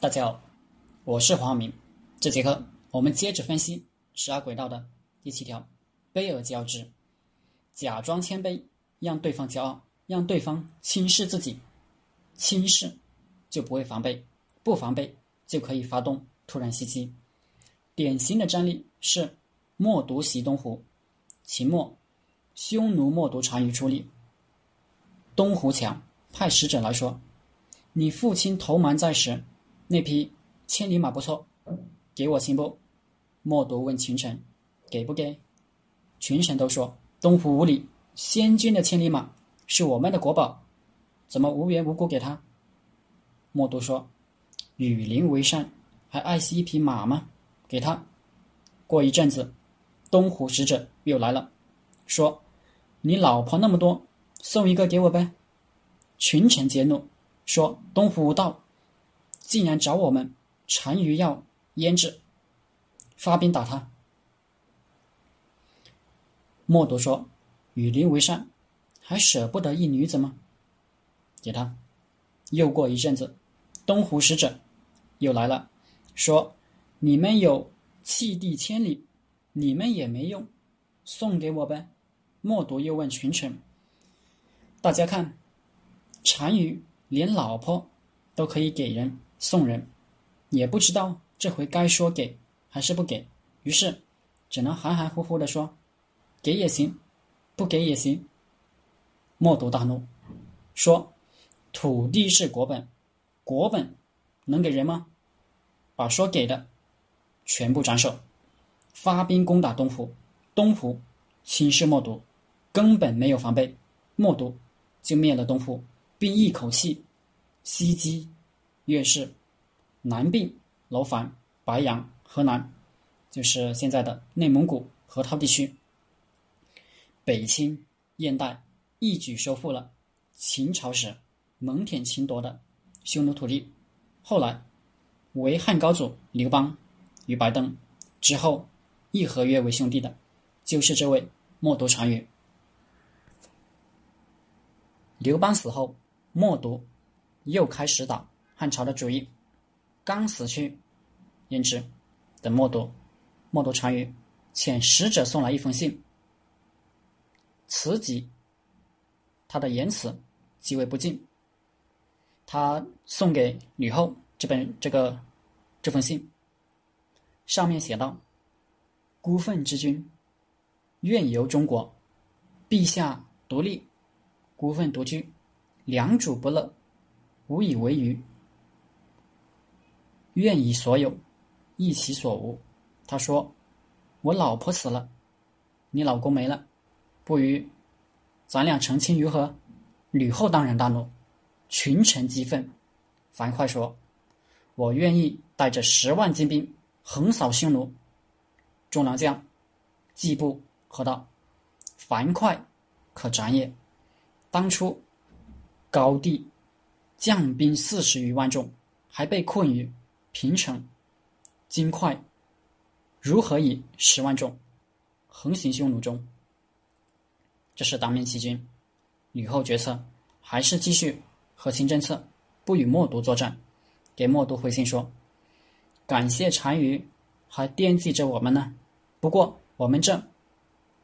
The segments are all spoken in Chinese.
大家好，我是黄晓明。这节课我们接着分析十二轨道的第七条：卑而骄之，假装谦卑，让对方骄傲，让对方轻视自己，轻视就不会防备，不防备就可以发动突然袭击。典型的战例是默读袭东湖，秦末匈奴默读单于出力，东湖强派使者来说：“你父亲投蛮在时。”那匹千里马不错，给我行不？默读问群臣，给不给？群臣都说东湖无礼，先君的千里马是我们的国宝，怎么无缘无故给他？默读说，与邻为善，还爱惜一匹马吗？给他。过一阵子，东湖使者又来了，说你老婆那么多，送一个给我呗。群臣皆怒，说东湖无道。竟然找我们单于要胭脂，发兵打他。默读说：“与邻为善，还舍不得一女子吗？”给他。又过一阵子，东湖使者又来了，说：“你们有弃地千里，你们也没用，送给我呗。”默读又问群臣：“大家看，单于连老婆都可以给人。”送人，也不知道这回该说给还是不给，于是只能含含糊糊的说：“给也行，不给也行。”默读大怒，说：“土地是国本，国本能给人吗？”把说给的全部斩首，发兵攻打东湖。东湖轻视默读，根本没有防备，默读就灭了东湖，并一口气袭击。越是南并楼烦、白杨、河南，就是现在的内蒙古河套地区，北清燕代，一举收复了秦朝时蒙恬秦夺的匈奴土地。后来，为汉高祖刘邦与白登之后议和约为兄弟的，就是这位默读单于。刘邦死后，默读又开始打。汉朝的主意刚死去，焉知等默读，默读单于遣使者送来一封信，词极，他的言辞极为不敬。他送给吕后这本这个这封信，上面写道：“孤愤之君，愿游中国，陛下独立，孤愤独居，良主不乐，无以为娱。”愿以所有，益其所无。他说：“我老婆死了，你老公没了，不如咱俩成亲如何？”吕后当然大怒，群臣激愤。樊哙说：“我愿意带着十万精兵横扫匈奴。”众良将季布喝道：“樊哙可斩也！当初高帝将兵四十余万众，还被困于。”平城，金块如何以十万众横行匈奴中？这是当面欺君。吕后决策还是继续和亲政策，不与默读作战。给默读回信说：“感谢单于还惦记着我们呢。不过我们这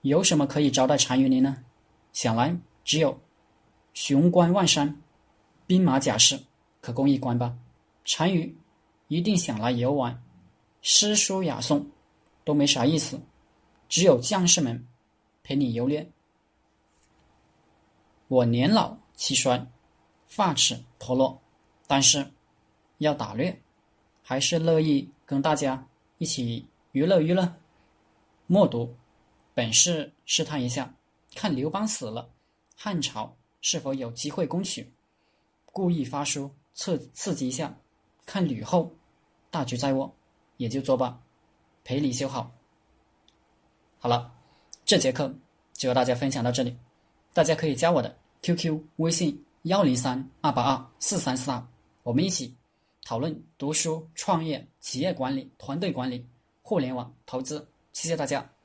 有什么可以招待单于您呢？想来只有雄关万山，兵马甲士可供一观吧。单于。”一定想来游玩，诗书雅颂都没啥意思，只有将士们陪你游猎。我年老气衰，发齿脱落，但是要打猎，还是乐意跟大家一起娱乐娱乐。默读，本是试探一下，看刘邦死了，汉朝是否有机会攻取，故意发书刺刺激一下。看吕后，大局在握，也就作罢，赔礼修好。好了，这节课就和大家分享到这里，大家可以加我的 QQ 微信幺零三二八二四三四二，我们一起讨论读书、创业、企业管理、团队管理、互联网投资。谢谢大家。